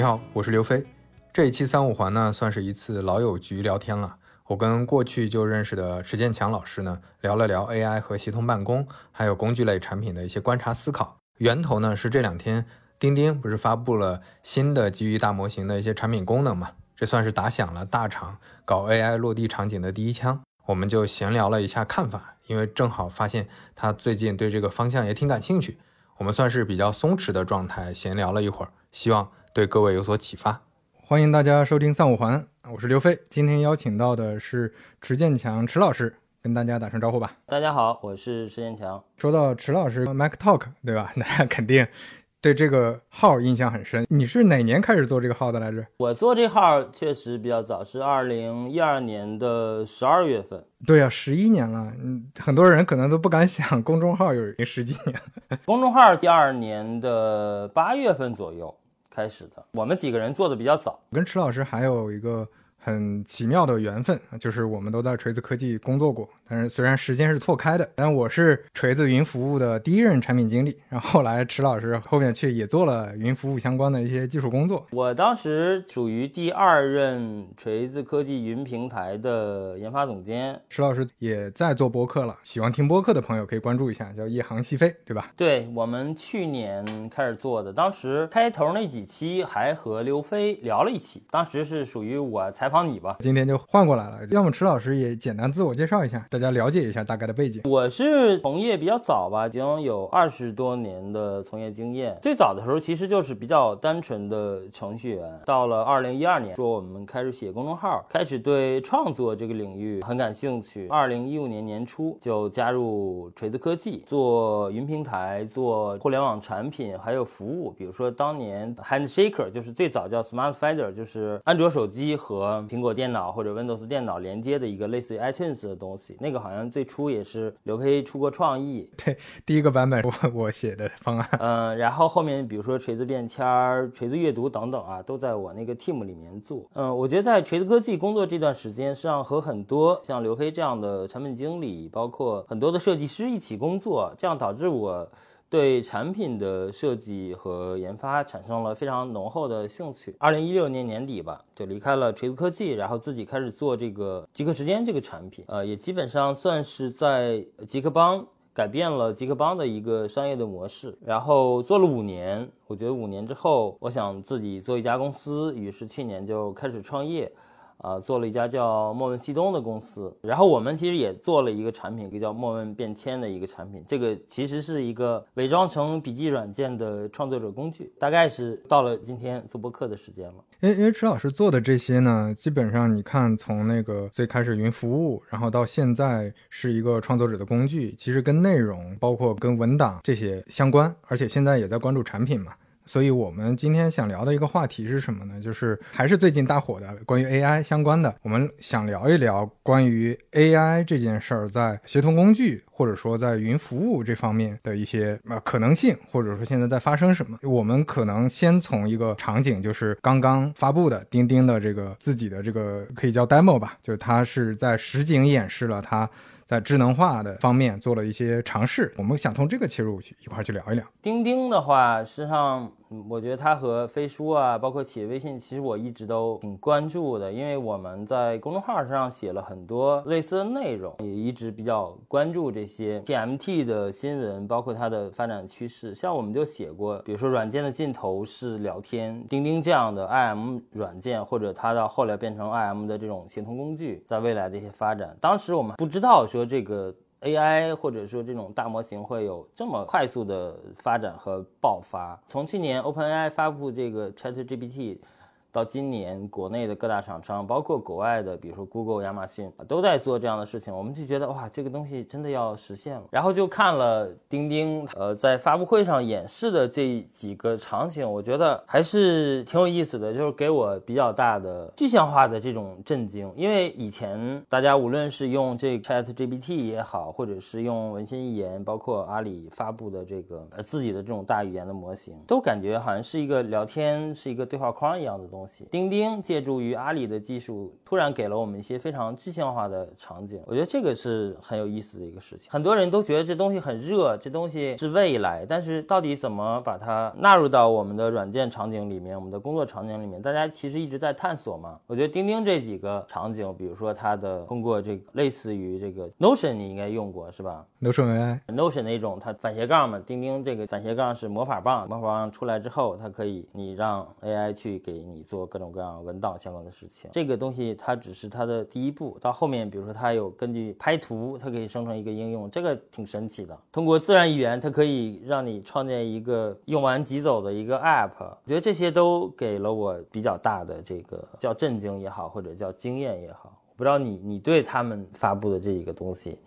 你好，我是刘飞。这一期三五环呢，算是一次老友局聊天了。我跟过去就认识的池建强老师呢，聊了聊 AI 和协同办公，还有工具类产品的一些观察思考。源头呢是这两天钉钉不是发布了新的基于大模型的一些产品功能嘛？这算是打响了大厂搞 AI 落地场景的第一枪。我们就闲聊了一下看法，因为正好发现他最近对这个方向也挺感兴趣。我们算是比较松弛的状态，闲聊了一会儿，希望。对各位有所启发，欢迎大家收听三五环，我是刘飞。今天邀请到的是池建强池老师，跟大家打声招呼吧。大家好，我是池建强。说到池老师，Mac Talk 对吧？大家肯定对这个号印象很深。你是哪年开始做这个号的来着？我做这号确实比较早，是二零一二年的十二月份。对呀，十一年了。嗯，很多人可能都不敢想，公众号有十几年。公众号第二年的八月份左右。开始的，我们几个人做的比较早。跟池老师还有一个很奇妙的缘分，就是我们都在锤子科技工作过。但是虽然时间是错开的，但我是锤子云服务的第一任产品经理。然后后来池老师后面去也做了云服务相关的一些技术工作。我当时属于第二任锤子科技云平台的研发总监。池老师也在做播客了，喜欢听播客的朋友可以关注一下，叫夜航西飞，对吧？对我们去年开始做的，当时开头那几期还和刘飞聊了一期，当时是属于我采访你吧。今天就换过来了，要么池老师也简单自我介绍一下。大家了解一下大概的背景。我是从业比较早吧，已经有二十多年的从业经验。最早的时候其实就是比较单纯的程序员。到了二零一二年，说我们开始写公众号，开始对创作这个领域很感兴趣。二零一五年年初就加入锤子科技，做云平台，做互联网产品，还有服务。比如说当年 Handshaker 就是最早叫 Smart Finder，就是安卓手机和苹果电脑或者 Windows 电脑连接的一个类似于 iTunes 的东西。那那个好像最初也是刘飞出过创意，对，第一个版本我我写的方案，嗯，然后后面比如说锤子便签儿、锤子阅读等等啊，都在我那个 team 里面做。嗯，我觉得在锤子科技工作这段时间，实际上和很多像刘飞这样的产品经理，包括很多的设计师一起工作，这样导致我。对产品的设计和研发产生了非常浓厚的兴趣。二零一六年年底吧，就离开了锤子科技，然后自己开始做这个极客时间这个产品。呃，也基本上算是在极客帮改变了极客帮的一个商业的模式。然后做了五年，我觉得五年之后，我想自己做一家公司，于是去年就开始创业。啊，做了一家叫莫问西东的公司，然后我们其实也做了一个产品，一个叫莫问便签的一个产品。这个其实是一个伪装成笔记软件的创作者工具。大概是到了今天做播客的时间了。因为因为池老师做的这些呢，基本上你看从那个最开始云服务，然后到现在是一个创作者的工具，其实跟内容包括跟文档这些相关，而且现在也在关注产品嘛。所以我们今天想聊的一个话题是什么呢？就是还是最近大火的关于 AI 相关的。我们想聊一聊关于 AI 这件事儿在协同工具或者说在云服务这方面的一些呃可能性，或者说现在在发生什么。我们可能先从一个场景，就是刚刚发布的钉钉的这个自己的这个可以叫 demo 吧，就是它是在实景演示了它。在智能化的方面做了一些尝试，我们想从这个切入去一块去聊一聊。钉钉的话，实际上我觉得它和飞书啊，包括企业微信，其实我一直都挺关注的，因为我们在公众号上写了很多类似的内容，也一直比较关注这些 TMT 的新闻，包括它的发展趋势。像我们就写过，比如说软件的尽头是聊天，钉钉这样的 IM 软件，或者它到后来变成 IM 的这种协同工具，在未来的一些发展，当时我们不知道说。说这个 AI 或者说这种大模型会有这么快速的发展和爆发。从去年 OpenAI 发布这个 ChatGPT。到今年，国内的各大厂商，包括国外的，比如说 Google、亚马逊，都在做这样的事情。我们就觉得，哇，这个东西真的要实现了。然后就看了钉钉，呃，在发布会上演示的这几个场景，我觉得还是挺有意思的，就是给我比较大的具象化的这种震惊。因为以前大家无论是用这 ChatGPT 也好，或者是用文心一言，包括阿里发布的这个呃自己的这种大语言的模型，都感觉好像是一个聊天，是一个对话框一样的东。东西。钉钉借助于阿里的技术，突然给了我们一些非常具象化的场景。我觉得这个是很有意思的一个事情。很多人都觉得这东西很热，这东西是未来，但是到底怎么把它纳入到我们的软件场景里面，我们的工作场景里面，大家其实一直在探索嘛。我觉得钉钉这几个场景，比如说它的通过这个类似于这个 Notion，你应该用过是吧？Notion AI，Notion 那种它反斜杠嘛，钉钉这个反斜杠是魔法棒，魔法棒出来之后，它可以你让 AI 去给你做各种各样文档相关的事情。这个东西它只是它的第一步，到后面比如说它有根据拍图，它可以生成一个应用，这个挺神奇的。通过自然语言，它可以让你创建一个用完即走的一个 App。我觉得这些都给了我比较大的这个叫震惊也好，或者叫经验也好。不知道你你对他们发布的这一个东西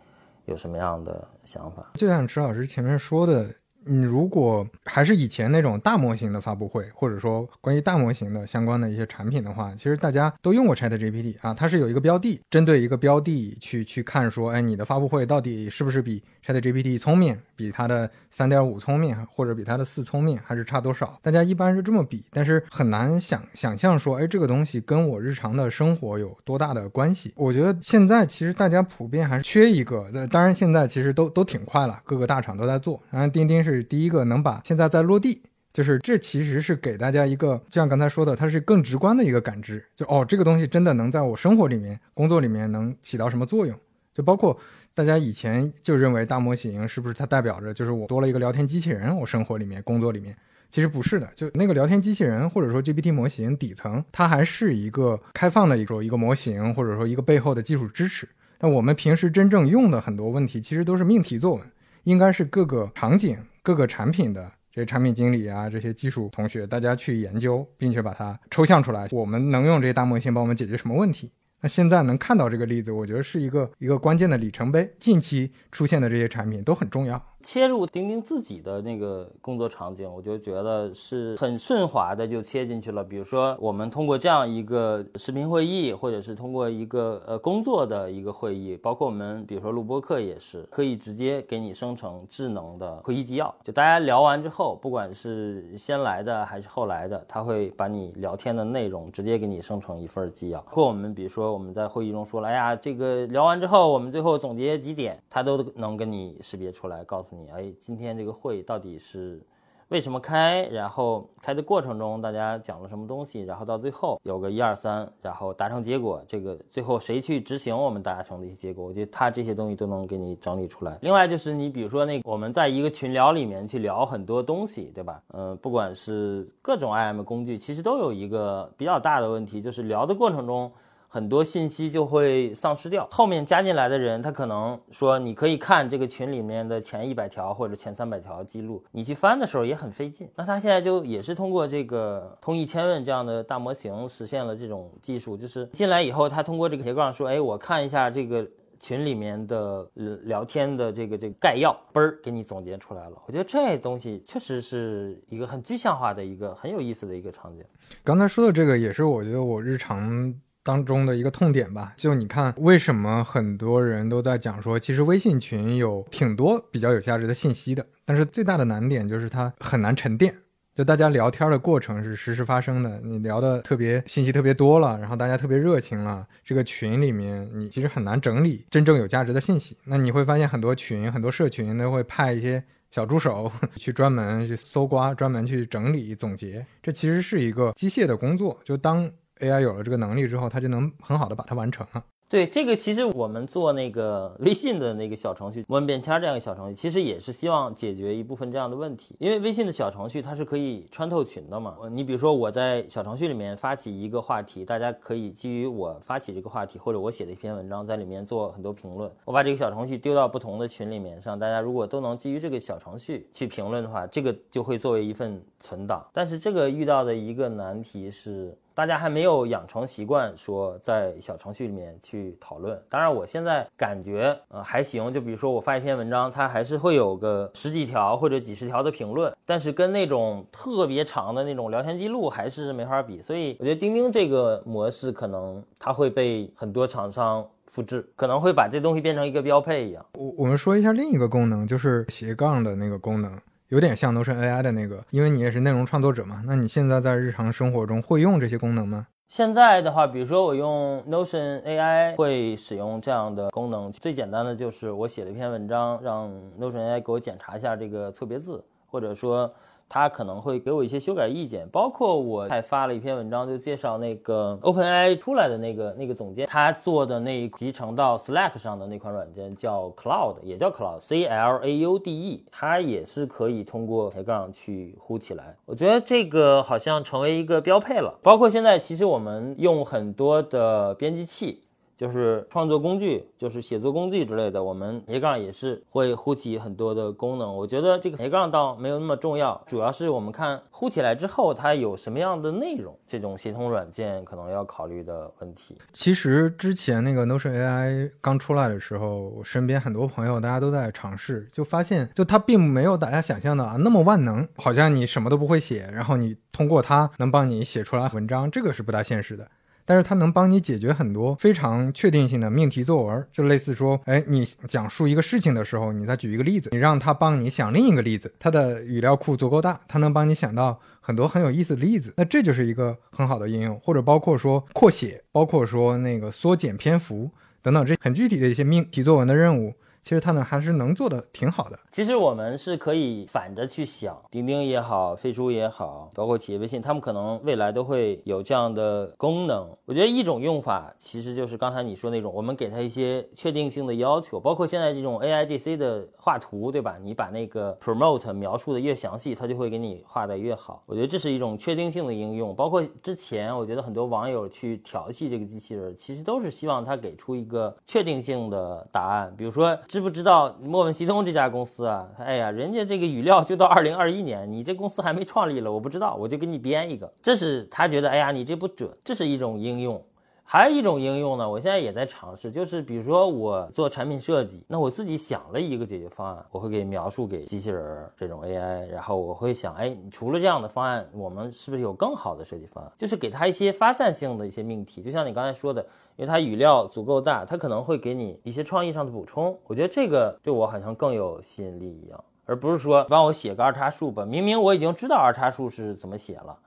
有什么样的想法？就像池老师前面说的，你如果还是以前那种大模型的发布会，或者说关于大模型的相关的一些产品的话，其实大家都用过 Chat GPT 啊，它是有一个标的，针对一个标的去去看说，哎，你的发布会到底是不是比 Chat GPT 聪明？比它的三点五聪明，或者比它的四聪明，还是差多少？大家一般是这么比，但是很难想想象说，哎，这个东西跟我日常的生活有多大的关系？我觉得现在其实大家普遍还是缺一个。当然，现在其实都都挺快了，各个大厂都在做。当然，钉钉是是第一个能把现在在落地，就是这其实是给大家一个，就像刚才说的，它是更直观的一个感知，就哦，这个东西真的能在我生活里面、工作里面能起到什么作用？就包括。大家以前就认为大模型是不是它代表着就是我多了一个聊天机器人，我生活里面、工作里面，其实不是的。就那个聊天机器人或者说 GPT 模型底层，它还是一个开放的一个一个模型，或者说一个背后的技术支持。那我们平时真正用的很多问题，其实都是命题作文，应该是各个场景、各个产品的这些产品经理啊，这些技术同学，大家去研究，并且把它抽象出来，我们能用这些大模型帮我们解决什么问题？那现在能看到这个例子，我觉得是一个一个关键的里程碑。近期出现的这些产品都很重要。切入钉钉自己的那个工作场景，我就觉得是很顺滑的就切进去了。比如说，我们通过这样一个视频会议，或者是通过一个呃工作的一个会议，包括我们比如说录播课也是，可以直接给你生成智能的会议纪要。就大家聊完之后，不管是先来的还是后来的，他会把你聊天的内容直接给你生成一份纪要。包括我们比如说我们在会议中说了，哎呀，这个聊完之后，我们最后总结几点，他都能跟你识别出来，告诉。你哎，今天这个会到底是为什么开？然后开的过程中大家讲了什么东西？然后到最后有个一二三，然后达成结果。这个最后谁去执行我们达成的一些结果？我觉得他这些东西都能给你整理出来。另外就是你比如说那我们在一个群聊里面去聊很多东西，对吧？嗯，不管是各种 IM 工具，其实都有一个比较大的问题，就是聊的过程中。很多信息就会丧失掉，后面加进来的人，他可能说你可以看这个群里面的前一百条或者前三百条记录，你去翻的时候也很费劲。那他现在就也是通过这个通义千问这样的大模型实现了这种技术，就是进来以后，他通过这个斜杠说，哎，我看一下这个群里面的聊天的这个这个概要，嘣儿给你总结出来了。我觉得这东西确实是一个很具象化的一个很有意思的一个场景。刚才说的这个也是我觉得我日常。当中的一个痛点吧，就你看，为什么很多人都在讲说，其实微信群有挺多比较有价值的信息的，但是最大的难点就是它很难沉淀。就大家聊天的过程是实时发生的，你聊的特别信息特别多了，然后大家特别热情了，这个群里面你其实很难整理真正有价值的信息。那你会发现很多群、很多社群都会派一些小助手 去专门去搜刮、专门去整理总结，这其实是一个机械的工作。就当 AI 有了这个能力之后，它就能很好的把它完成了。对这个，其实我们做那个微信的那个小程序“问便签”这样一个小程序，其实也是希望解决一部分这样的问题。因为微信的小程序它是可以穿透群的嘛。你比如说我在小程序里面发起一个话题，大家可以基于我发起这个话题或者我写的一篇文章，在里面做很多评论。我把这个小程序丢到不同的群里面，让大家如果都能基于这个小程序去评论的话，这个就会作为一份存档。但是这个遇到的一个难题是。大家还没有养成习惯，说在小程序里面去讨论。当然，我现在感觉呃还行。就比如说我发一篇文章，它还是会有个十几条或者几十条的评论，但是跟那种特别长的那种聊天记录还是没法比。所以我觉得钉钉这个模式可能它会被很多厂商复制，可能会把这东西变成一个标配一样。我我们说一下另一个功能，就是斜杠的那个功能。有点像 Notion AI 的那个，因为你也是内容创作者嘛。那你现在在日常生活中会用这些功能吗？现在的话，比如说我用 Notion AI 会使用这样的功能，最简单的就是我写了一篇文章，让 Notion AI 给我检查一下这个错别字，或者说。他可能会给我一些修改意见，包括我还发了一篇文章，就介绍那个 OpenAI 出来的那个那个总监，他做的那集成到 Slack 上的那款软件叫 Cloud，也叫 Cloud，C L A U D E，它也是可以通过斜杠去呼起来。我觉得这个好像成为一个标配了。包括现在，其实我们用很多的编辑器。就是创作工具，就是写作工具之类的，我们斜杠也是会呼起很多的功能。我觉得这个斜杠倒没有那么重要，主要是我们看呼起来之后它有什么样的内容，这种协同软件可能要考虑的问题。其实之前那个 Notion AI 刚出来的时候，我身边很多朋友大家都在尝试，就发现就它并没有大家想象的啊那么万能，好像你什么都不会写，然后你通过它能帮你写出来文章，这个是不大现实的。但是它能帮你解决很多非常确定性的命题作文，就类似说，哎，你讲述一个事情的时候，你再举一个例子，你让它帮你想另一个例子，它的语料库足够大，它能帮你想到很多很有意思的例子，那这就是一个很好的应用，或者包括说扩写，包括说那个缩减篇幅等等，这很具体的一些命题作文的任务。其实它呢还是能做的挺好的。其实我们是可以反着去想，钉钉也好，飞书也好，包括企业微信，他们可能未来都会有这样的功能。我觉得一种用法其实就是刚才你说那种，我们给它一些确定性的要求，包括现在这种 A I G C 的画图，对吧？你把那个 promote 描述的越详细，它就会给你画的越好。我觉得这是一种确定性的应用。包括之前我觉得很多网友去调戏这个机器人，其实都是希望它给出一个确定性的答案，比如说。知不知道莫问西东这家公司啊？哎呀，人家这个语料就到二零二一年，你这公司还没创立了，我不知道，我就给你编一个。这是他觉得，哎呀，你这不准，这是一种应用。还有一种应用呢，我现在也在尝试，就是比如说我做产品设计，那我自己想了一个解决方案，我会给描述给机器人这种 AI，然后我会想，哎，除了这样的方案，我们是不是有更好的设计方案？就是给他一些发散性的一些命题，就像你刚才说的，因为它语料足够大，它可能会给你一些创意上的补充。我觉得这个对我好像更有吸引力一样，而不是说帮我写个二叉树吧，明明我已经知道二叉树是怎么写了，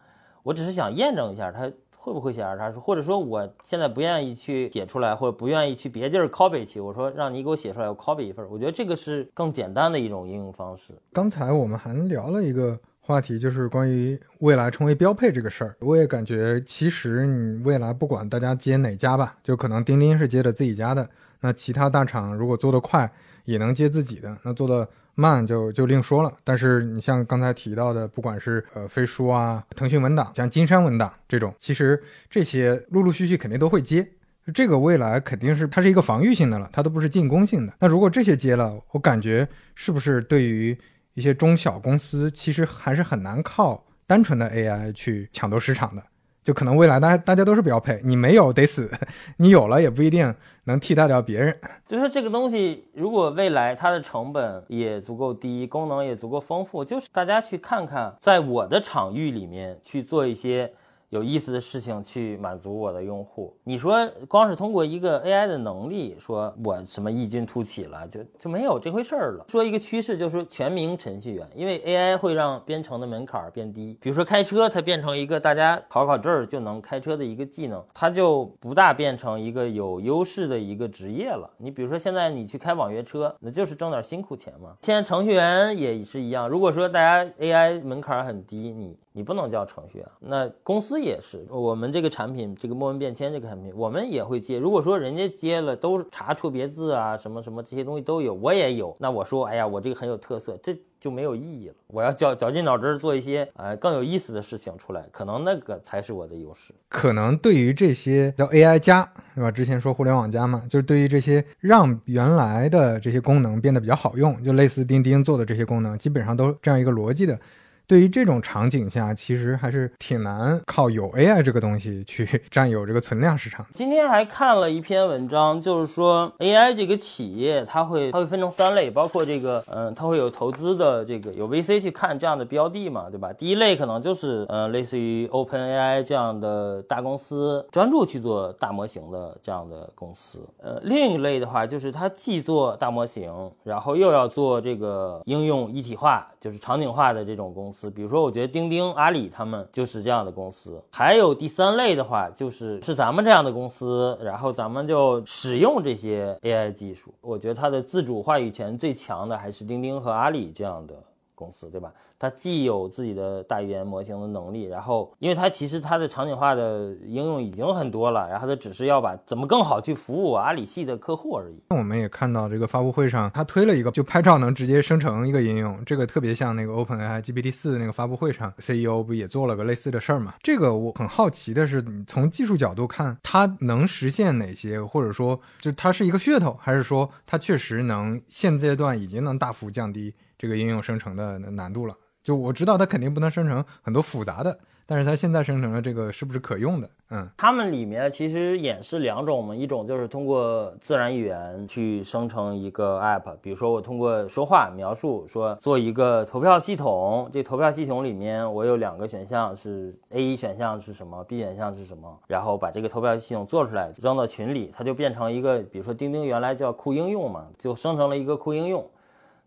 我只是想验证一下它。会不会写二叉树，或者说我现在不愿意去写出来，或者不愿意去别地儿 copy 去，我说让你给我写出来，我 copy 一份。我觉得这个是更简单的一种应用方式。刚才我们还聊了一个话题，就是关于未来成为标配这个事儿。我也感觉，其实你未来不管大家接哪家吧，就可能钉钉是接的自己家的，那其他大厂如果做得快，也能接自己的，那做的。慢就就另说了，但是你像刚才提到的，不管是呃飞书啊、腾讯文档、像金山文档这种，其实这些陆陆续续肯定都会接。这个未来肯定是它是一个防御性的了，它都不是进攻性的。那如果这些接了，我感觉是不是对于一些中小公司，其实还是很难靠单纯的 AI 去抢夺市场的。就可能未来大家大家都是标配，你没有得死，你有了也不一定能替代掉别人。就是这个东西，如果未来它的成本也足够低，功能也足够丰富，就是大家去看看，在我的场域里面去做一些。有意思的事情去满足我的用户。你说光是通过一个 AI 的能力，说我什么异军突起了，就就没有这回事儿了。说一个趋势，就是全民程序员，因为 AI 会让编程的门槛变低。比如说开车，它变成一个大家考考证就能开车的一个技能，它就不大变成一个有优势的一个职业了。你比如说现在你去开网约车，那就是挣点辛苦钱嘛。现在程序员也是一样，如果说大家 AI 门槛很低，你。你不能叫程序员，那公司也是。我们这个产品，这个墨文便签这个产品，我们也会接。如果说人家接了，都查错别字啊，什么什么这些东西都有，我也有。那我说，哎呀，我这个很有特色，这就没有意义了。我要绞绞尽脑汁做一些呃更有意思的事情出来，可能那个才是我的优势。可能对于这些叫 AI 加，对吧？之前说互联网加嘛，就是对于这些让原来的这些功能变得比较好用，就类似钉钉做的这些功能，基本上都这样一个逻辑的。对于这种场景下，其实还是挺难靠有 AI 这个东西去占有这个存量市场。今天还看了一篇文章，就是说 AI 这个企业，它会它会分成三类，包括这个，嗯，它会有投资的这个有 VC 去看这样的标的嘛，对吧？第一类可能就是，呃，类似于 OpenAI 这样的大公司，专注去做大模型的这样的公司。呃，另一类的话，就是它既做大模型，然后又要做这个应用一体化，就是场景化的这种公司。比如说，我觉得钉钉、阿里他们就是这样的公司。还有第三类的话，就是是咱们这样的公司，然后咱们就使用这些 AI 技术。我觉得它的自主话语权最强的还是钉钉和阿里这样的。公司对吧？它既有自己的大语言模型的能力，然后因为它其实它的场景化的应用已经很多了，然后它只是要把怎么更好去服务阿里系的客户而已。我们也看到这个发布会上，它推了一个就拍照能直接生成一个应用，这个特别像那个 OpenAI GPT 四那个发布会上，CEO 不也做了个类似的事儿嘛？这个我很好奇的是，从技术角度看，它能实现哪些，或者说就它是一个噱头，还是说它确实能现阶段已经能大幅降低？这个应用生成的难度了，就我知道它肯定不能生成很多复杂的，但是它现在生成的这个是不是可用的？嗯，它们里面其实演示两种嘛，一种就是通过自然语言去生成一个 app，比如说我通过说话描述说做一个投票系统，这投票系统里面我有两个选项是 A 选项是什么，B 选项是什么，然后把这个投票系统做出来扔到群里，它就变成一个，比如说钉钉原来叫酷应用嘛，就生成了一个酷应用。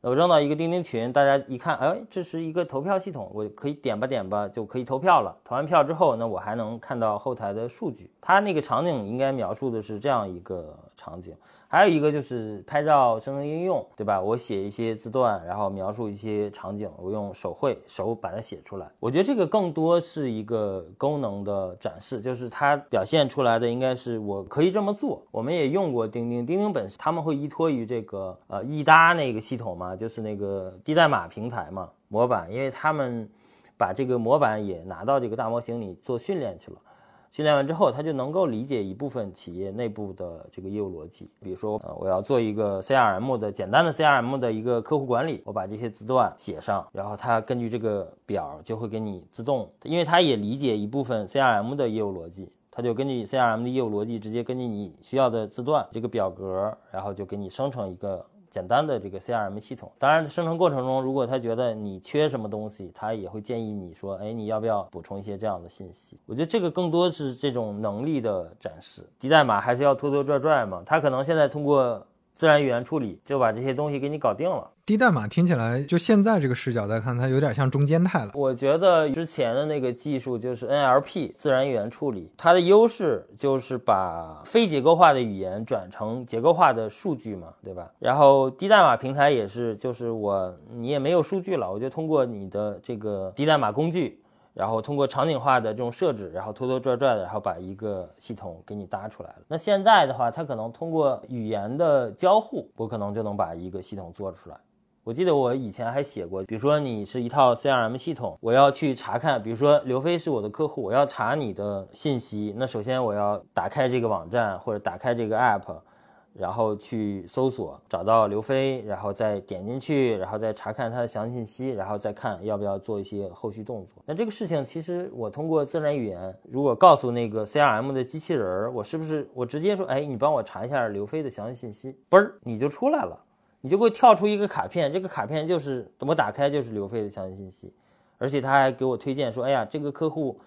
我扔到一个钉钉群，大家一看，哎，这是一个投票系统，我可以点吧点吧就可以投票了。投完票之后，那我还能看到后台的数据。它那个场景应该描述的是这样一个场景。还有一个就是拍照生成应用，对吧？我写一些字段，然后描述一些场景，我用手绘手把它写出来。我觉得这个更多是一个功能的展示，就是它表现出来的应该是我可以这么做。我们也用过钉钉，钉钉本身他们会依托于这个呃易搭那个系统嘛，就是那个低代码平台嘛模板，因为他们把这个模板也拿到这个大模型里做训练去了。训练完之后，他就能够理解一部分企业内部的这个业务逻辑。比如说，呃，我要做一个 CRM 的简单的 CRM 的一个客户管理，我把这些字段写上，然后它根据这个表就会给你自动，因为它也理解一部分 CRM 的业务逻辑，它就根据 CRM 的业务逻辑，直接根据你需要的字段这个表格，然后就给你生成一个。简单的这个 CRM 系统，当然生成过程中，如果他觉得你缺什么东西，他也会建议你说，哎，你要不要补充一些这样的信息？我觉得这个更多是这种能力的展示，低代码还是要拖拖拽拽嘛。他可能现在通过。自然语言处理就把这些东西给你搞定了。低代码听起来，就现在这个视角再看，它有点像中间态了。我觉得之前的那个技术就是 NLP 自然语言处理，它的优势就是把非结构化的语言转成结构化的数据嘛，对吧？然后低代码平台也是，就是我你也没有数据了，我就通过你的这个低代码工具。然后通过场景化的这种设置，然后拖拖拽拽的，然后把一个系统给你搭出来了。那现在的话，它可能通过语言的交互，我可能就能把一个系统做出来。我记得我以前还写过，比如说你是一套 CRM 系统，我要去查看，比如说刘飞是我的客户，我要查你的信息，那首先我要打开这个网站或者打开这个 app。然后去搜索，找到刘飞，然后再点进去，然后再查看他的详细信息，然后再看要不要做一些后续动作。那这个事情其实我通过自然语言，如果告诉那个 CRM 的机器人儿，我是不是我直接说，哎，你帮我查一下刘飞的详细信息，嘣儿你就出来了，你就会跳出一个卡片，这个卡片就是我打开就是刘飞的详细信息，而且他还给我推荐说，哎呀，这个客户。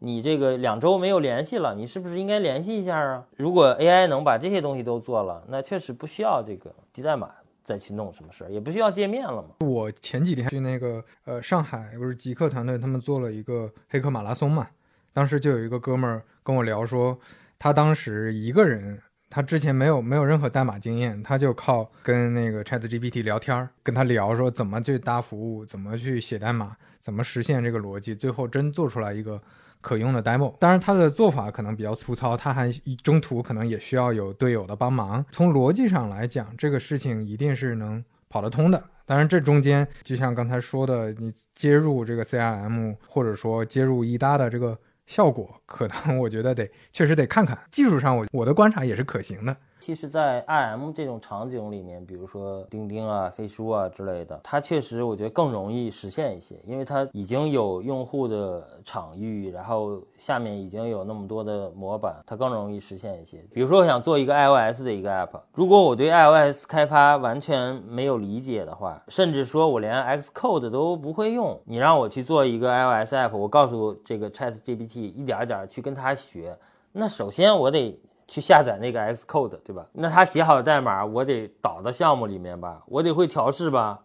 你这个两周没有联系了，你是不是应该联系一下啊？如果 AI 能把这些东西都做了，那确实不需要这个低代码再去弄什么事儿，也不需要界面了嘛。我前几天去那个呃上海，不是极客团队他们做了一个黑客马拉松嘛，当时就有一个哥们儿跟我聊说，他当时一个人，他之前没有没有任何代码经验，他就靠跟那个 ChatGPT 聊天儿，跟他聊说怎么去搭服务，怎么去写代码，怎么实现这个逻辑，最后真做出来一个。可用的 demo，当然它的做法可能比较粗糙，它还中途可能也需要有队友的帮忙。从逻辑上来讲，这个事情一定是能跑得通的。当然，这中间就像刚才说的，你接入这个 CRM 或者说接入一搭的这个效果，可能我觉得得确实得看看技术上，我我的观察也是可行的。其实，在 IM 这种场景里面，比如说钉钉啊、飞书啊之类的，它确实我觉得更容易实现一些，因为它已经有用户的场域，然后下面已经有那么多的模板，它更容易实现一些。比如说，我想做一个 iOS 的一个 app，如果我对 iOS 开发完全没有理解的话，甚至说我连 Xcode 都不会用，你让我去做一个 iOS app，我告诉这个 ChatGPT 一点一点去跟它学，那首先我得。去下载那个 Xcode，对吧？那他写好的代码，我得导到项目里面吧，我得会调试吧，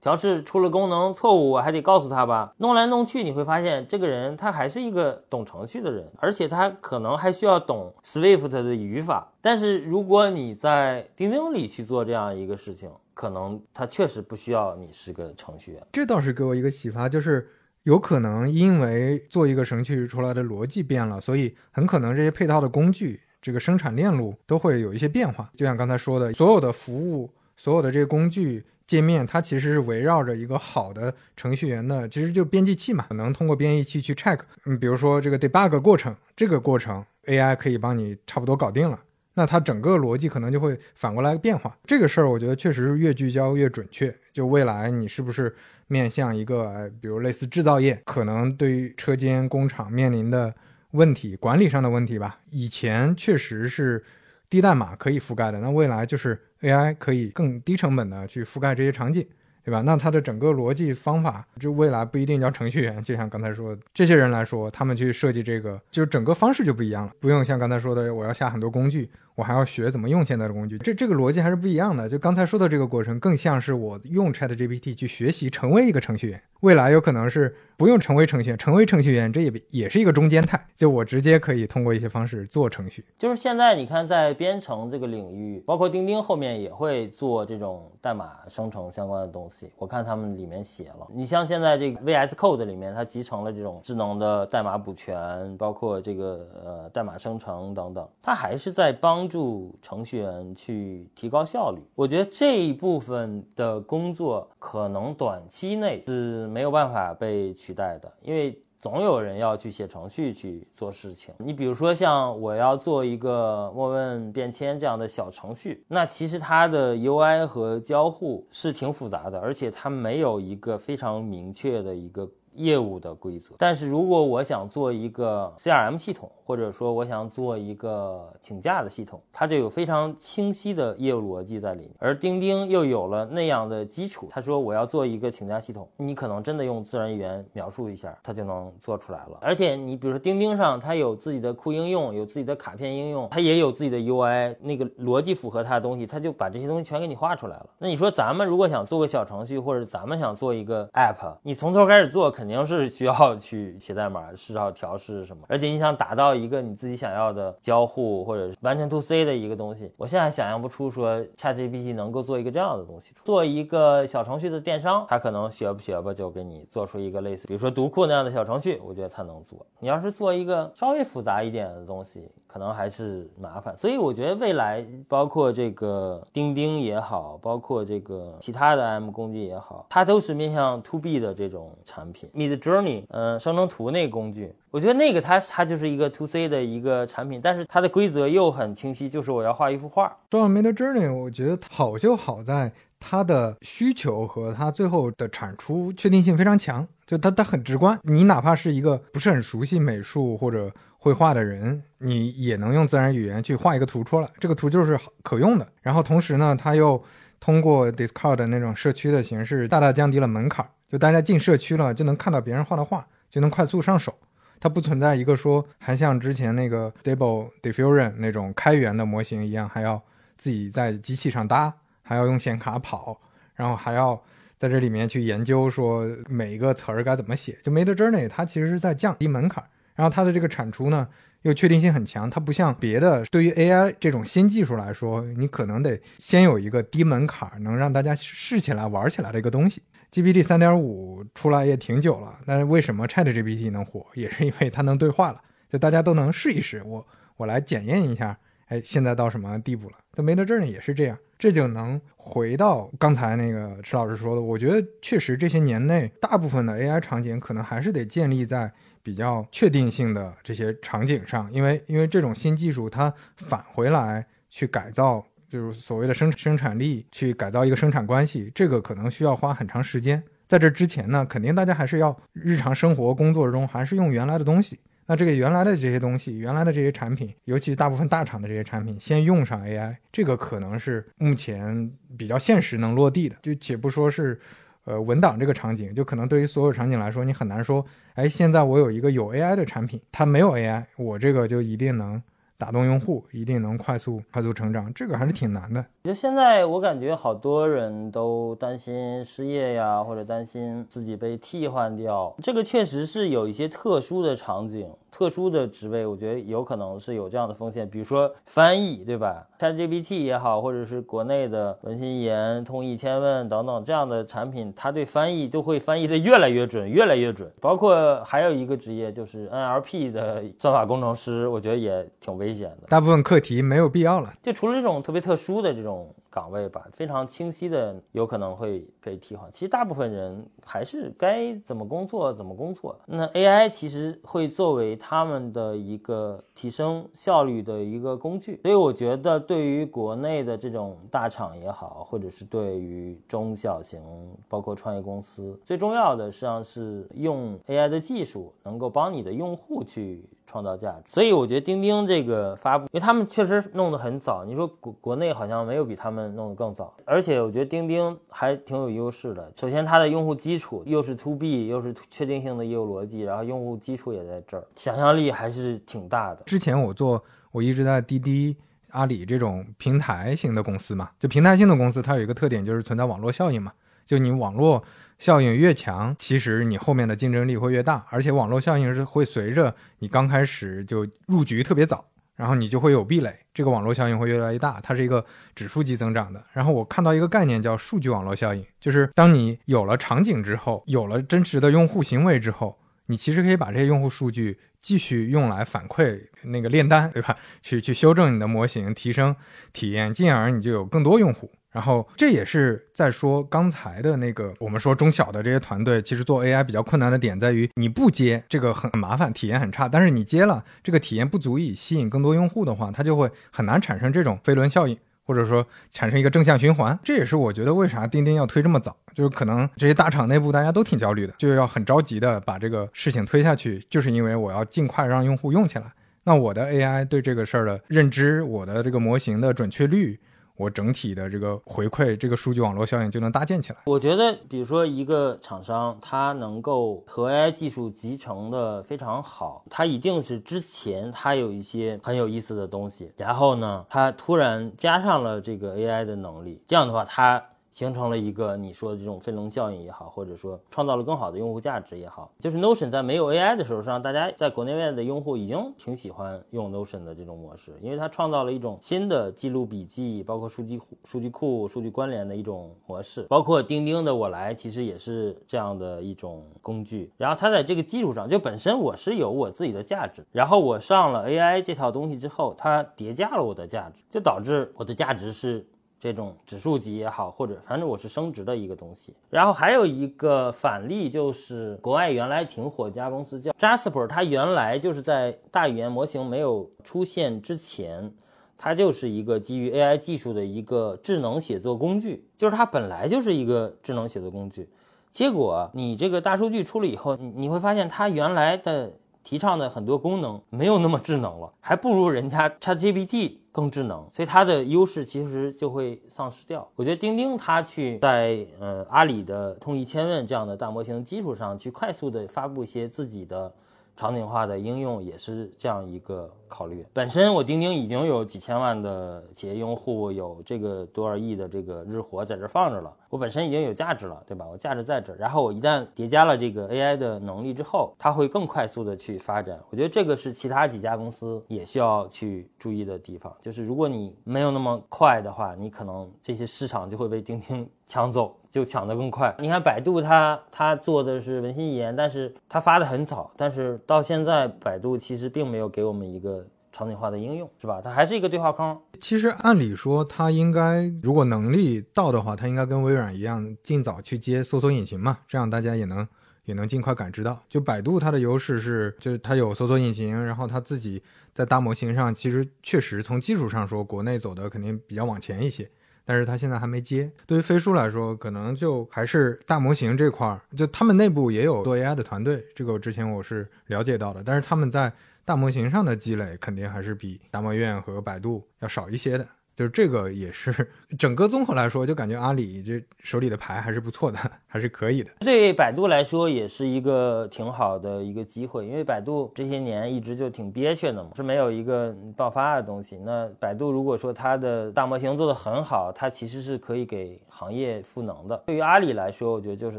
调试出了功能错误，我还得告诉他吧。弄来弄去，你会发现这个人他还是一个懂程序的人，而且他可能还需要懂 Swift 的语法。但是如果你在钉钉里去做这样一个事情，可能他确实不需要你是个程序员。这倒是给我一个启发，就是有可能因为做一个程序出来的逻辑变了，所以很可能这些配套的工具。这个生产链路都会有一些变化，就像刚才说的，所有的服务、所有的这个工具界面，它其实是围绕着一个好的程序员的，其实就编辑器嘛，能通过编译器去 check。嗯，比如说这个 debug 过程，这个过程 AI 可以帮你差不多搞定了，那它整个逻辑可能就会反过来变化。这个事儿我觉得确实是越聚焦越准确。就未来你是不是面向一个，比如类似制造业，可能对于车间工厂面临的。问题管理上的问题吧，以前确实是低代码可以覆盖的，那未来就是 AI 可以更低成本的去覆盖这些场景，对吧？那它的整个逻辑方法，就未来不一定叫程序员，就像刚才说这些人来说，他们去设计这个，就整个方式就不一样了，不用像刚才说的，我要下很多工具。我还要学怎么用现在的工具，这这个逻辑还是不一样的。就刚才说的这个过程，更像是我用 Chat GPT 去学习成为一个程序员。未来有可能是不用成为程序员，成为程序员这也也是一个中间态。就我直接可以通过一些方式做程序。就是现在你看，在编程这个领域，包括钉钉后面也会做这种代码生成相关的东西。我看他们里面写了，你像现在这个 VS Code 里面，它集成了这种智能的代码补全，包括这个呃代码生成等等，它还是在帮。帮助程序员去提高效率，我觉得这一部分的工作可能短期内是没有办法被取代的，因为总有人要去写程序去做事情。你比如说像我要做一个默问便签这样的小程序，那其实它的 UI 和交互是挺复杂的，而且它没有一个非常明确的一个。业务的规则，但是如果我想做一个 CRM 系统，或者说我想做一个请假的系统，它就有非常清晰的业务逻辑在里面。而钉钉又有了那样的基础，他说我要做一个请假系统，你可能真的用自然语言描述一下，它就能做出来了。而且你比如说钉钉上，它有自己的库应用，有自己的卡片应用，它也有自己的 UI，那个逻辑符合它的东西，它就把这些东西全给你画出来了。那你说咱们如果想做个小程序，或者咱们想做一个 App，你从头开始做肯。肯定是需要去写代码、需要调试什么，而且你想达到一个你自己想要的交互或者是完全 to C 的一个东西，我现在想象不出说 ChatGPT 能够做一个这样的东西。做一个小程序的电商，它可能学吧学吧就给你做出一个类似，比如说读库那样的小程序，我觉得它能做。你要是做一个稍微复杂一点的东西，可能还是麻烦。所以我觉得未来包括这个钉钉也好，包括这个其他的 M 工具也好，它都是面向 To B 的这种产品。Mid Journey，嗯，生成图那个工具，我觉得那个它它就是一个 To C 的一个产品，但是它的规则又很清晰，就是我要画一幅画。说到 Mid Journey，我觉得好就好在它的需求和它最后的产出确定性非常强，就它它很直观。你哪怕是一个不是很熟悉美术或者绘画的人，你也能用自然语言去画一个图出来，这个图就是可用的。然后同时呢，它又通过 Discord 那种社区的形式，大大降低了门槛。就大家进社区了，就能看到别人画的画，就能快速上手。它不存在一个说还像之前那个 Stable Diffusion 那种开源的模型一样，还要自己在机器上搭，还要用显卡跑，然后还要在这里面去研究说每一个词儿该怎么写。就 Mid Journey 它其实是在降低门槛，然后它的这个产出呢又确定性很强。它不像别的对于 AI 这种新技术来说，你可能得先有一个低门槛能让大家试起来玩起来的一个东西。GPT 三点五出来也挺久了，但是为什么 Chat GPT 能火，也是因为它能对话了，就大家都能试一试。我我来检验一下，哎，现在到什么地步了？在没得这儿呢也是这样，这就能回到刚才那个池老师说的，我觉得确实这些年内大部分的 AI 场景可能还是得建立在比较确定性的这些场景上，因为因为这种新技术它返回来。去改造，就是所谓的生生产力，去改造一个生产关系，这个可能需要花很长时间。在这之前呢，肯定大家还是要日常生活工作中还是用原来的东西。那这个原来的这些东西，原来的这些产品，尤其大部分大厂的这些产品，先用上 AI，这个可能是目前比较现实能落地的。就且不说是，呃，文档这个场景，就可能对于所有场景来说，你很难说，哎，现在我有一个有 AI 的产品，它没有 AI，我这个就一定能。打动用户一定能快速快速成长，这个还是挺难的。就现在我感觉好多人都担心失业呀，或者担心自己被替换掉，这个确实是有一些特殊的场景。特殊的职位，我觉得有可能是有这样的风险，比如说翻译，对吧？ChatGPT 也好，或者是国内的文心言、通义千问等等这样的产品，它对翻译就会翻译的越来越准，越来越准。包括还有一个职业就是 NLP 的算法工程师，我觉得也挺危险的。大部分课题没有必要了，就除了这种特别特殊的这种。岗位吧，非常清晰的有可能会被替换。其实大部分人还是该怎么工作怎么工作。那 AI 其实会作为他们的一个提升效率的一个工具。所以我觉得，对于国内的这种大厂也好，或者是对于中小型包括创业公司，最重要的实际上是用 AI 的技术能够帮你的用户去。创造价值，所以我觉得钉钉这个发布，因为他们确实弄得很早。你说国国内好像没有比他们弄得更早，而且我觉得钉钉还挺有优势的。首先，它的用户基础又是 to B，又是确定性的业务逻辑，然后用户基础也在这儿，想象力还是挺大的。之前我做，我一直在滴滴、阿里这种平台型的公司嘛，就平台性的公司，它有一个特点就是存在网络效应嘛，就你网络。效应越强，其实你后面的竞争力会越大，而且网络效应是会随着你刚开始就入局特别早，然后你就会有壁垒，这个网络效应会越来越大，它是一个指数级增长的。然后我看到一个概念叫数据网络效应，就是当你有了场景之后，有了真实的用户行为之后，你其实可以把这些用户数据继续用来反馈那个炼丹，对吧？去去修正你的模型，提升体验，进而你就有更多用户。然后这也是在说刚才的那个，我们说中小的这些团队，其实做 AI 比较困难的点在于，你不接这个很麻烦，体验很差。但是你接了，这个体验不足以吸引更多用户的话，它就会很难产生这种飞轮效应，或者说产生一个正向循环。这也是我觉得为啥钉钉要推这么早，就是可能这些大厂内部大家都挺焦虑的，就要很着急的把这个事情推下去，就是因为我要尽快让用户用起来。那我的 AI 对这个事儿的认知，我的这个模型的准确率。我整体的这个回馈，这个数据网络效应就能搭建起来。我觉得，比如说一个厂商，它能够和 AI 技术集成的非常好，它一定是之前它有一些很有意思的东西，然后呢，它突然加上了这个 AI 的能力，这样的话，它。形成了一个你说的这种飞龙效应也好，或者说创造了更好的用户价值也好，就是 Notion 在没有 AI 的时候，上大家在国内外的用户已经挺喜欢用 Notion 的这种模式，因为它创造了一种新的记录笔记、包括数据、数据库、数据关联的一种模式。包括钉钉的我来，其实也是这样的一种工具。然后它在这个基础上，就本身我是有我自己的价值，然后我上了 AI 这套东西之后，它叠加了我的价值，就导致我的价值是。这种指数级也好，或者反正我是升值的一个东西。然后还有一个反例，就是国外原来挺火一家公司叫 Jasper，它原来就是在大语言模型没有出现之前，它就是一个基于 AI 技术的一个智能写作工具，就是它本来就是一个智能写作工具。结果你这个大数据出了以后，你你会发现它原来的提倡的很多功能没有那么智能了，还不如人家 ChatGPT。更智能，所以它的优势其实就会丧失掉。我觉得钉钉它去在呃阿里的通义千问这样的大模型基础上去快速的发布一些自己的场景化的应用，也是这样一个。考虑本身，我钉钉已经有几千万的企业用户，有这个多少亿的这个日活在这放着了。我本身已经有价值了，对吧？我价值在这，然后我一旦叠加了这个 AI 的能力之后，它会更快速的去发展。我觉得这个是其他几家公司也需要去注意的地方。就是如果你没有那么快的话，你可能这些市场就会被钉钉抢走，就抢得更快。你看百度，它它做的是文心一言，但是它发的很早，但是到现在百度其实并没有给我们一个。场景化的应用是吧？它还是一个对话框。其实按理说，它应该如果能力到的话，它应该跟微软一样，尽早去接搜索引擎嘛，这样大家也能也能尽快感知到。就百度它的优势是，就是它有搜索引擎，然后它自己在大模型上，其实确实从技术上说，国内走的肯定比较往前一些。但是它现在还没接。对于飞书来说，可能就还是大模型这块儿，就他们内部也有做 AI 的团队，这个我之前我是了解到的。但是他们在大模型上的积累，肯定还是比达摩院和百度要少一些的。就是这个也是整个综合来说，就感觉阿里这手里的牌还是不错的，还是可以的。对百度来说，也是一个挺好的一个机会，因为百度这些年一直就挺憋屈的嘛，是没有一个爆发的东西。那百度如果说它的大模型做得很好，它其实是可以给行业赋能的。对于阿里来说，我觉得就是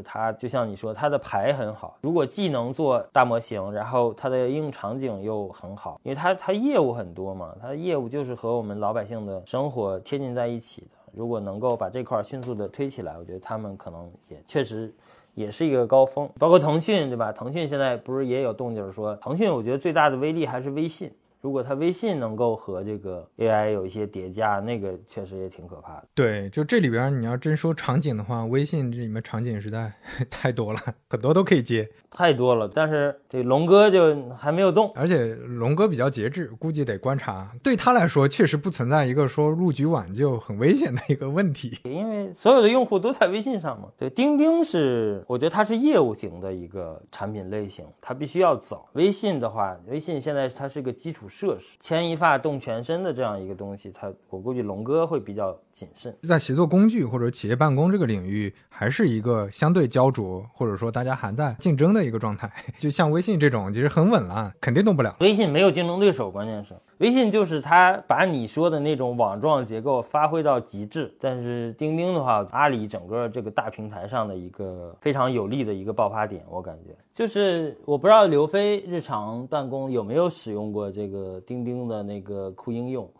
它就像你说，它的牌很好。如果既能做大模型，然后它的应用场景又很好，因为它它业务很多嘛，它的业务就是和我们老百姓的生。生活贴近在一起的，如果能够把这块迅速的推起来，我觉得他们可能也确实也是一个高峰。包括腾讯，对吧？腾讯现在不是也有动静说，腾讯我觉得最大的威力还是微信。如果它微信能够和这个 AI 有一些叠加，那个确实也挺可怕的。对，就这里边你要真说场景的话，微信这里面场景实在 太多了，很多都可以接，太多了。但是这龙哥就还没有动，而且龙哥比较节制，估计得观察。对他来说，确实不存在一个说入局晚就很危险的一个问题，因为所有的用户都在微信上嘛。对，钉钉是我觉得它是业务型的一个产品类型，它必须要走。微信的话，微信现在它是一个基础。设施牵一发动全身的这样一个东西，它我估计龙哥会比较谨慎。在协作工具或者企业办公这个领域，还是一个相对焦灼，或者说大家还在竞争的一个状态。就像微信这种，其实很稳了，肯定动不了。微信没有竞争对手，关键是微信就是它把你说的那种网状结构发挥到极致。但是钉钉的话，阿里整个这个大平台上的一个非常有利的一个爆发点，我感觉就是我不知道刘飞日常办公有没有使用过这个。呃，钉钉的那个酷应用。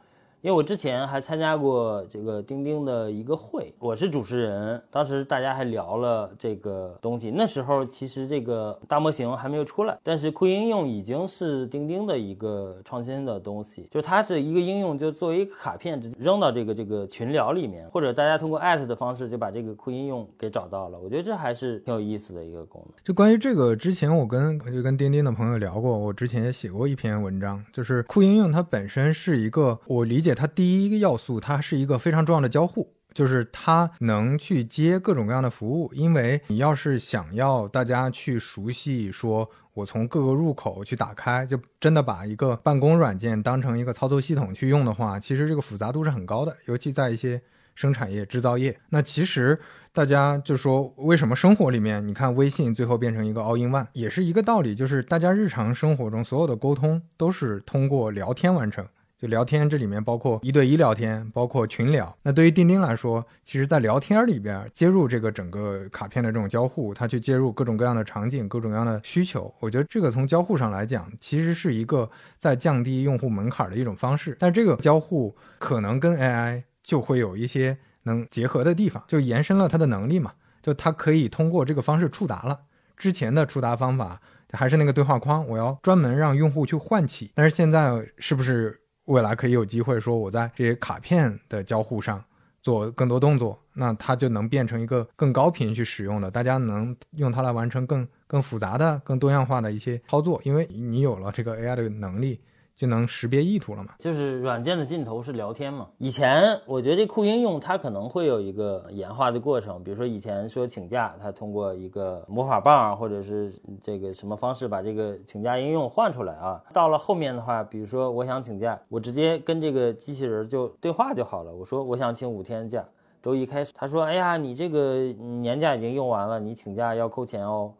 因为我之前还参加过这个钉钉的一个会，我是主持人，当时大家还聊了这个东西。那时候其实这个大模型还没有出来，但是酷应用已经是钉钉的一个创新的东西，就它是一个应用，就作为一个卡片扔到这个这个群聊里面，或者大家通过艾特的方式就把这个酷应用给找到了。我觉得这还是挺有意思的一个功能。就关于这个，之前我跟就跟钉钉的朋友聊过，我之前也写过一篇文章，就是酷应用它本身是一个我理解。它第一个要素，它是一个非常重要的交互，就是它能去接各种各样的服务。因为你要是想要大家去熟悉，说我从各个入口去打开，就真的把一个办公软件当成一个操作系统去用的话，其实这个复杂度是很高的，尤其在一些生产业、制造业。那其实大家就说，为什么生活里面，你看微信最后变成一个 All in One，也是一个道理，就是大家日常生活中所有的沟通都是通过聊天完成。聊天，这里面包括一对一聊天，包括群聊。那对于钉钉来说，其实，在聊天里边接入这个整个卡片的这种交互，它去接入各种各样的场景、各种各样的需求。我觉得这个从交互上来讲，其实是一个在降低用户门槛的一种方式。但这个交互可能跟 AI 就会有一些能结合的地方，就延伸了它的能力嘛。就它可以通过这个方式触达了。之前的触达方法还是那个对话框，我要专门让用户去唤起。但是现在是不是？未来可以有机会说，我在这些卡片的交互上做更多动作，那它就能变成一个更高频去使用的，大家能用它来完成更更复杂的、更多样化的一些操作，因为你有了这个 AI 的能力。就能识别意图了嘛？就是软件的尽头是聊天嘛。以前我觉得这酷应用它可能会有一个演化的过程，比如说以前说请假，它通过一个魔法棒或者是这个什么方式把这个请假应用换出来啊。到了后面的话，比如说我想请假，我直接跟这个机器人就对话就好了。我说我想请五天假，周一开始，他说哎呀你这个年假已经用完了，你请假要扣钱哦。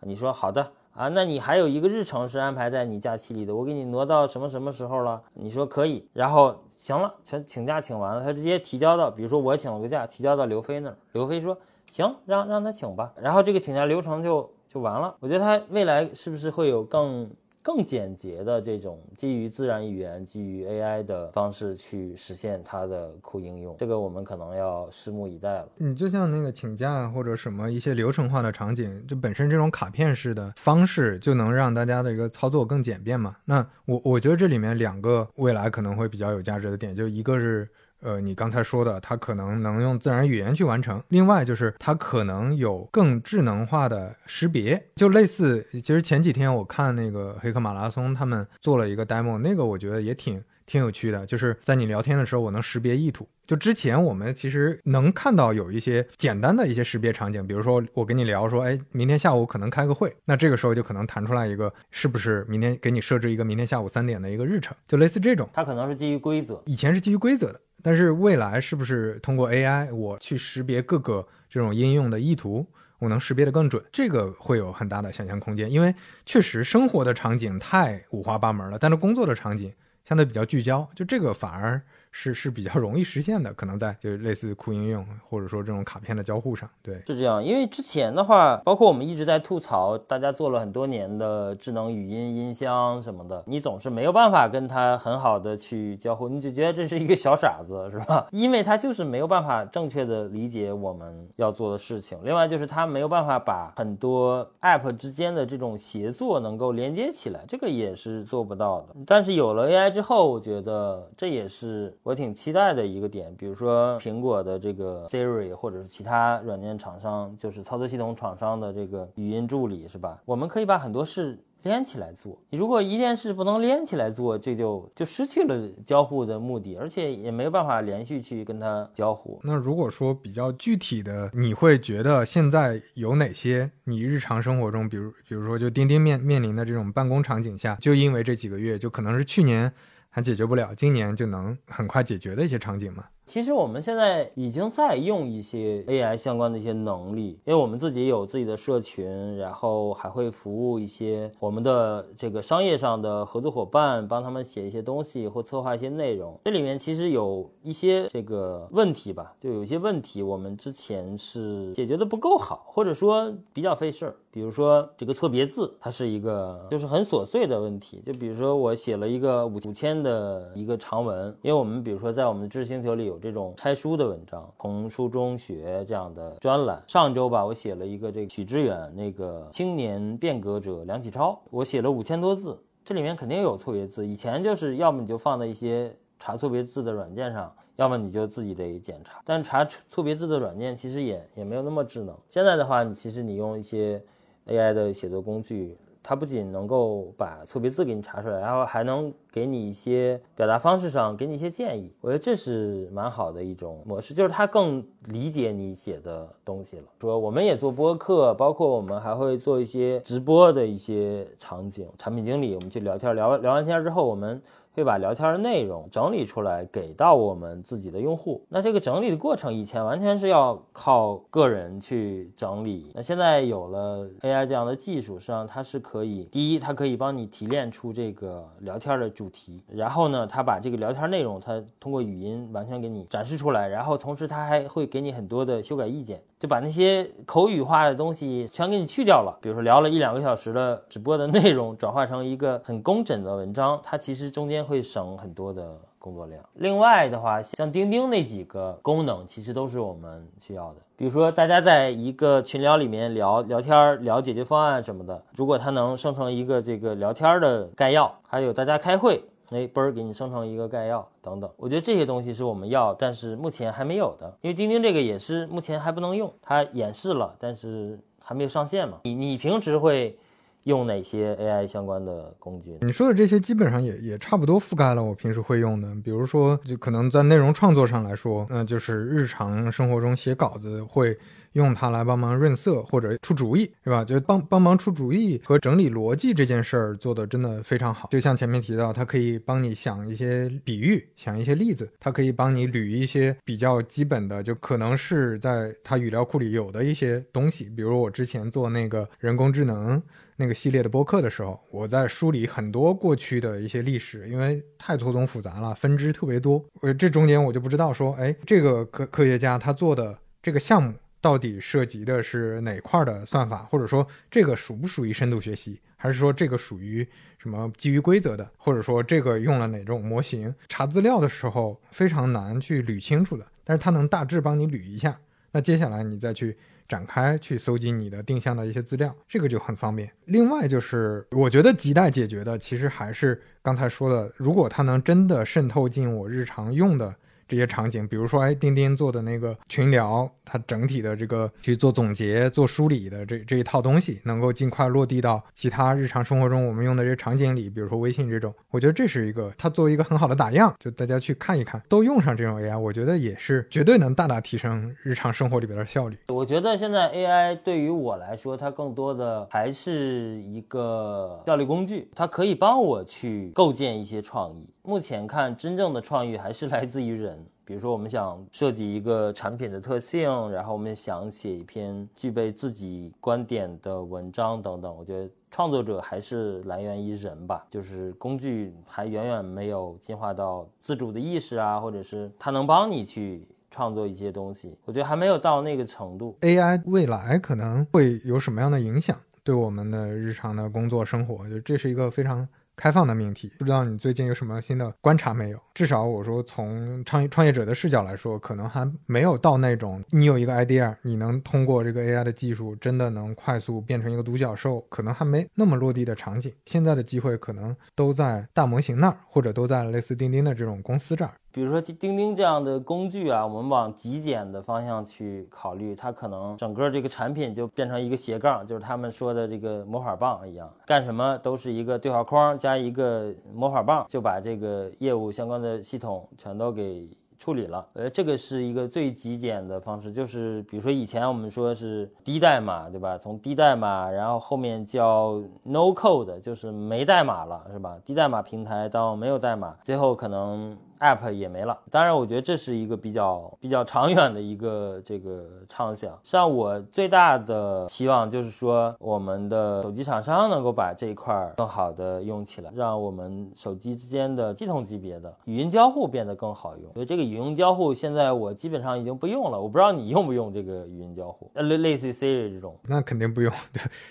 你说好的。啊，那你还有一个日程是安排在你假期里的，我给你挪到什么什么时候了？你说可以，然后行了，全请假请完了，他直接提交到，比如说我请了个假，提交到刘飞那儿，刘飞说行，让让他请吧，然后这个请假流程就就完了。我觉得他未来是不是会有更？更简洁的这种基于自然语言、基于 AI 的方式去实现它的酷应用，这个我们可能要拭目以待了。你就像那个请假或者什么一些流程化的场景，就本身这种卡片式的方式就能让大家的一个操作更简便嘛？那我我觉得这里面两个未来可能会比较有价值的点，就一个是呃，你刚才说的，它可能能用自然语言去完成；另外就是它可能有更智能化的识别，就类似，其实前几天我看那个黑客马拉松，他们做了一个 demo，那个我觉得也挺。挺有趣的，就是在你聊天的时候，我能识别意图。就之前我们其实能看到有一些简单的一些识别场景，比如说我跟你聊说，哎，明天下午可能开个会，那这个时候就可能弹出来一个，是不是明天给你设置一个明天下午三点的一个日程，就类似这种。它可能是基于规则，以前是基于规则的，但是未来是不是通过 AI 我去识别各个这种应用的意图，我能识别的更准？这个会有很大的想象空间，因为确实生活的场景太五花八门了，但是工作的场景。相对比较聚焦，就这个反而。是是比较容易实现的，可能在就类似酷应用或者说这种卡片的交互上，对，是这样。因为之前的话，包括我们一直在吐槽，大家做了很多年的智能语音音箱什么的，你总是没有办法跟它很好的去交互，你就觉得这是一个小傻子，是吧？因为它就是没有办法正确的理解我们要做的事情。另外就是它没有办法把很多 app 之间的这种协作能够连接起来，这个也是做不到的。但是有了 AI 之后，我觉得这也是。我挺期待的一个点，比如说苹果的这个 Siri，或者是其他软件厂商，就是操作系统厂商的这个语音助理，是吧？我们可以把很多事连起来做。你如果一件事不能连起来做，这就就失去了交互的目的，而且也没有办法连续去跟它交互。那如果说比较具体的，你会觉得现在有哪些你日常生活中，比如比如说就钉钉面面临的这种办公场景下，就因为这几个月，就可能是去年。还解决不了，今年就能很快解决的一些场景吗？其实我们现在已经在用一些 AI 相关的一些能力，因为我们自己有自己的社群，然后还会服务一些我们的这个商业上的合作伙伴，帮他们写一些东西或策划一些内容。这里面其实有一些这个问题吧，就有一些问题我们之前是解决的不够好，或者说比较费事儿。比如说这个错别字，它是一个就是很琐碎的问题。就比如说我写了一个五五千的一个长文，因为我们比如说在我们的知识星球里有。这种拆书的文章，从书中学这样的专栏。上周吧，我写了一个这个许知远那个青年变革者梁启超，我写了五千多字，这里面肯定有错别字。以前就是要么你就放在一些查错别字的软件上，要么你就自己得检查。但查错别字的软件其实也也没有那么智能。现在的话，你其实你用一些 AI 的写作工具。它不仅能够把错别字给你查出来，然后还能给你一些表达方式上给你一些建议。我觉得这是蛮好的一种模式，就是它更理解你写的东西了。说我们也做播客，包括我们还会做一些直播的一些场景，产品经理我们去聊天，聊聊完天之后我们。会把聊天的内容整理出来给到我们自己的用户。那这个整理的过程以前完全是要靠个人去整理。那现在有了 AI 这样的技术，实际上它是可以，第一，它可以帮你提炼出这个聊天的主题，然后呢，它把这个聊天内容，它通过语音完全给你展示出来，然后同时它还会给你很多的修改意见。就把那些口语化的东西全给你去掉了。比如说聊了一两个小时的直播的内容，转化成一个很工整的文章，它其实中间会省很多的工作量。另外的话，像钉钉那几个功能，其实都是我们需要的。比如说，大家在一个群聊里面聊聊天、聊解决方案什么的，如果它能生成一个这个聊天的概要，还有大家开会。哎，嘣儿给你生成一个概要等等，我觉得这些东西是我们要，但是目前还没有的，因为钉钉这个也是目前还不能用，它演示了，但是还没有上线嘛。你你平时会用哪些 AI 相关的工具？你说的这些基本上也也差不多覆盖了我平时会用的，比如说就可能在内容创作上来说，那就是日常生活中写稿子会。用它来帮忙润色或者出主意，是吧？就帮帮忙出主意和整理逻辑这件事儿做的真的非常好。就像前面提到，它可以帮你想一些比喻，想一些例子，它可以帮你捋一些比较基本的，就可能是在它语料库里有的一些东西。比如我之前做那个人工智能那个系列的播客的时候，我在梳理很多过去的一些历史，因为太错综复杂了，分支特别多。呃，这中间我就不知道说，哎，这个科科学家他做的这个项目。到底涉及的是哪块的算法，或者说这个属不属于深度学习，还是说这个属于什么基于规则的，或者说这个用了哪种模型？查资料的时候非常难去捋清楚的，但是它能大致帮你捋一下。那接下来你再去展开去搜集你的定向的一些资料，这个就很方便。另外就是我觉得亟待解决的，其实还是刚才说的，如果它能真的渗透进我日常用的。这些场景，比如说，哎，钉钉做的那个群聊，它整体的这个去做总结、做梳理的这这一套东西，能够尽快落地到其他日常生活中我们用的这些场景里，比如说微信这种，我觉得这是一个它作为一个很好的打样，就大家去看一看，都用上这种 AI，我觉得也是绝对能大大提升日常生活里边的效率。我觉得现在 AI 对于我来说，它更多的还是一个效率工具，它可以帮我去构建一些创意。目前看，真正的创意还是来自于人。比如说，我们想设计一个产品的特性，然后我们想写一篇具备自己观点的文章等等。我觉得创作者还是来源于人吧，就是工具还远远没有进化到自主的意识啊，或者是它能帮你去创作一些东西。我觉得还没有到那个程度。AI 未来可能会有什么样的影响对我们的日常的工作生活？就这是一个非常。开放的命题，不知道你最近有什么新的观察没有？至少我说从创业创业者的视角来说，可能还没有到那种你有一个 idea，你能通过这个 AI 的技术真的能快速变成一个独角兽，可能还没那么落地的场景。现在的机会可能都在大模型那儿，或者都在类似钉钉的这种公司这儿。比如说钉钉这样的工具啊，我们往极简的方向去考虑，它可能整个这个产品就变成一个斜杠，就是他们说的这个魔法棒一样，干什么都是一个对话框加一个魔法棒，就把这个业务相关的系统全都给。处理了，呃，这个是一个最极简的方式，就是比如说以前我们说是低代码，对吧？从低代码，然后后面叫 no code，就是没代码了，是吧？低代码平台到没有代码，最后可能。App 也没了，当然，我觉得这是一个比较比较长远的一个这个畅想。像，我最大的期望就是说，我们的手机厂商能够把这一块更好的用起来，让我们手机之间的系统级别的语音交互变得更好用。所以，这个语音交互现在我基本上已经不用了。我不知道你用不用这个语音交互，类类似于 Siri 这种。那肯定不用，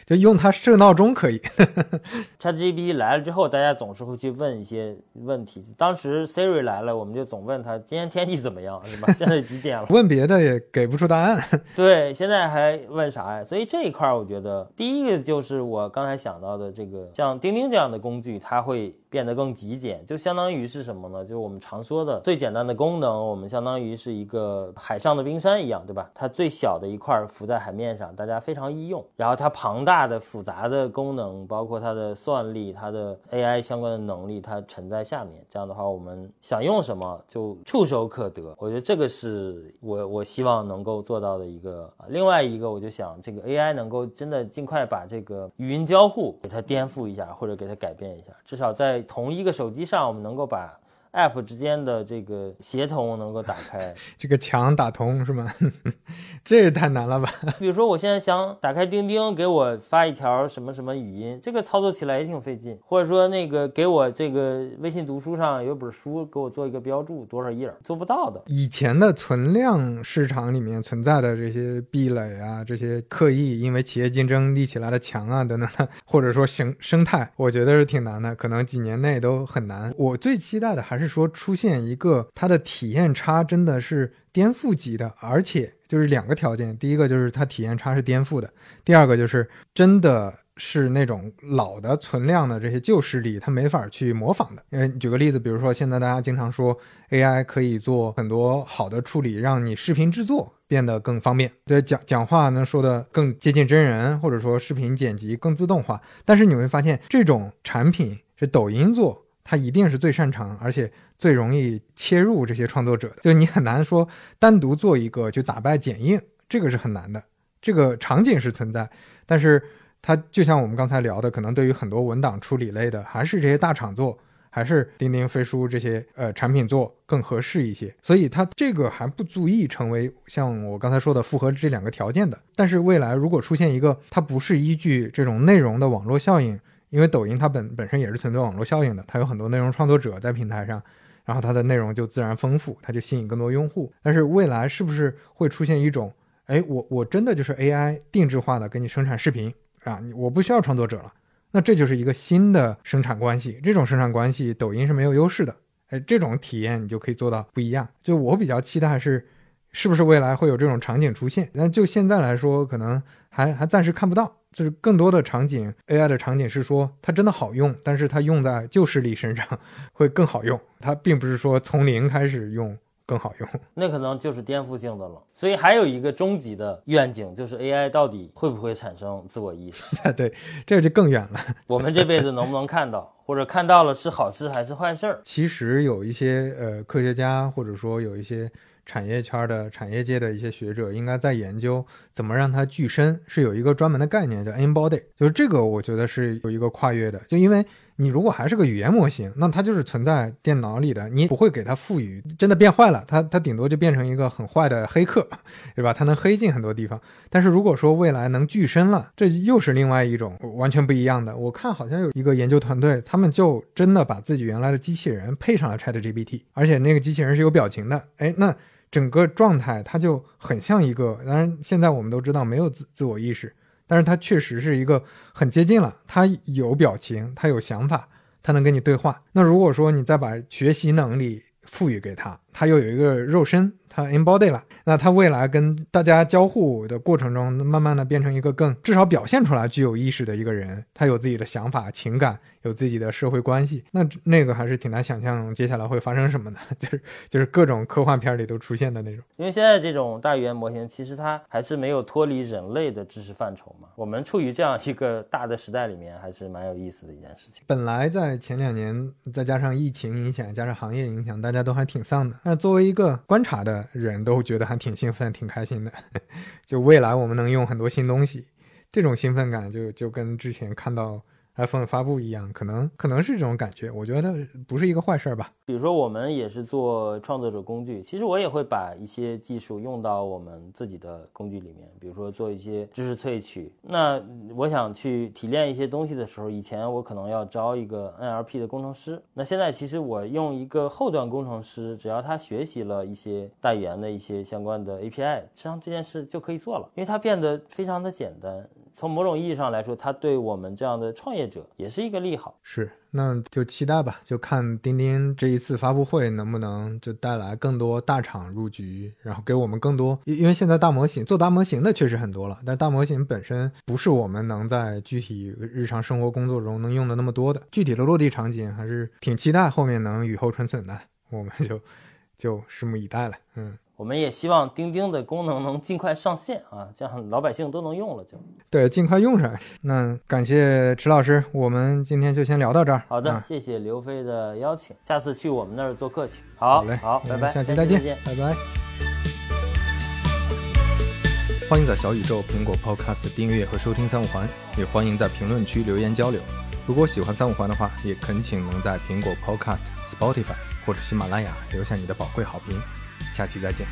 就用它设闹钟可以。ChatGPT 来了之后，大家总是会去问一些问题。当时 Siri 来。来了，我们就总问他今天天气怎么样，是吧？现在几点了？问别的也给不出答案。对，现在还问啥呀？所以这一块儿，我觉得第一个就是我刚才想到的这个，像钉钉这样的工具，它会。变得更极简，就相当于是什么呢？就是我们常说的最简单的功能，我们相当于是一个海上的冰山一样，对吧？它最小的一块浮在海面上，大家非常易用。然后它庞大的复杂的功能，包括它的算力、它的 AI 相关的能力，它沉在下面。这样的话，我们想用用什么就触手可得。我觉得这个是我我希望能够做到的一个。另外一个，我就想这个 AI 能够真的尽快把这个语音交互给它颠覆一下，或者给它改变一下，至少在。同一个手机上，我们能够把。App 之间的这个协同能够打开，这个墙打通是吗？这也太难了吧！比如说，我现在想打开钉钉，给我发一条什么什么语音，这个操作起来也挺费劲。或者说，那个给我这个微信读书上有本书，给我做一个标注，多少页，做不到的。以前的存量市场里面存在的这些壁垒啊，这些刻意因为企业竞争立起来的墙啊等等的，或者说生生态，我觉得是挺难的，可能几年内都很难。我最期待的还是。是说出现一个它的体验差真的是颠覆级的，而且就是两个条件，第一个就是它体验差是颠覆的，第二个就是真的是那种老的存量的这些旧势力它没法去模仿的。嗯，举个例子，比如说现在大家经常说 AI 可以做很多好的处理，让你视频制作变得更方便，对讲讲话能说的更接近真人，或者说视频剪辑更自动化。但是你会发现这种产品是抖音做。它一定是最擅长，而且最容易切入这些创作者的。就你很难说单独做一个就打败剪映，这个是很难的。这个场景是存在，但是它就像我们刚才聊的，可能对于很多文档处理类的，还是这些大厂做，还是钉钉、飞书这些呃产品做更合适一些。所以它这个还不足以成为像我刚才说的符合这两个条件的。但是未来如果出现一个，它不是依据这种内容的网络效应。因为抖音它本本身也是存在网络效应的，它有很多内容创作者在平台上，然后它的内容就自然丰富，它就吸引更多用户。但是未来是不是会出现一种，哎，我我真的就是 AI 定制化的给你生产视频啊，我不需要创作者了，那这就是一个新的生产关系。这种生产关系，抖音是没有优势的。哎，这种体验你就可以做到不一样。就我比较期待是，是不是未来会有这种场景出现？那就现在来说，可能还还暂时看不到。就是更多的场景，AI 的场景是说它真的好用，但是它用在旧势力身上会更好用。它并不是说从零开始用更好用。那可能就是颠覆性的了。所以还有一个终极的愿景，就是 AI 到底会不会产生自我意识？对，这就更远了。我们这辈子能不能看到，或者看到了是好事还是坏事儿？其实有一些呃科学家，或者说有一些产业圈的产业界的一些学者，应该在研究怎么让它具身，是有一个专门的概念叫 embody，就是这个我觉得是有一个跨越的，就因为。你如果还是个语言模型，那它就是存在电脑里的，你不会给它赋予真的变坏了，它它顶多就变成一个很坏的黑客，对吧？它能黑进很多地方。但是如果说未来能具身了，这又是另外一种完全不一样的。我看好像有一个研究团队，他们就真的把自己原来的机器人配上了 ChatGPT，而且那个机器人是有表情的，哎，那整个状态它就很像一个。当然，现在我们都知道没有自自我意识。但是它确实是一个很接近了，它有表情，它有想法，它能跟你对话。那如果说你再把学习能力赋予给它，它又有一个肉身，它 embody 了，那它未来跟大家交互的过程中，慢慢的变成一个更至少表现出来具有意识的一个人，他有自己的想法、情感。有自己的社会关系，那那个还是挺难想象接下来会发生什么的，就是就是各种科幻片里都出现的那种。因为现在这种大语言模型，其实它还是没有脱离人类的知识范畴嘛。我们处于这样一个大的时代里面，还是蛮有意思的一件事情。本来在前两年，再加上疫情影响，加上行业影响，大家都还挺丧的。但是作为一个观察的人，都觉得还挺兴奋、挺开心的。就未来我们能用很多新东西，这种兴奋感就就跟之前看到。iPhone 发布一样，可能可能是这种感觉，我觉得不是一个坏事儿吧。比如说，我们也是做创作者工具，其实我也会把一些技术用到我们自己的工具里面。比如说做一些知识萃取，那我想去提炼一些东西的时候，以前我可能要招一个 NLP 的工程师，那现在其实我用一个后端工程师，只要他学习了一些大语言的一些相关的 API，实际上这件事就可以做了，因为它变得非常的简单。从某种意义上来说，它对我们这样的创业者也是一个利好。是，那就期待吧，就看钉钉这一次发布会能不能就带来更多大厂入局，然后给我们更多。因为现在大模型做大模型的确实很多了，但大模型本身不是我们能在具体日常生活工作中能用的那么多的。具体的落地场景还是挺期待后面能雨后春笋的，我们就就拭目以待了。嗯。我们也希望钉钉的功能能尽快上线啊，这样老百姓都能用了就。对，尽快用上。那感谢池老师，我们今天就先聊到这儿。好的，谢谢刘飞的邀请，下次去我们那儿做客去。好嘞，好，拜拜，下期再见，拜拜。欢迎在小宇宙、苹果 Podcast 订阅和收听三五环，也欢迎在评论区留言交流。如果喜欢三五环的话，也恳请能在苹果 Podcast、Spotify 或者喜马拉雅留下你的宝贵好评。下期再见。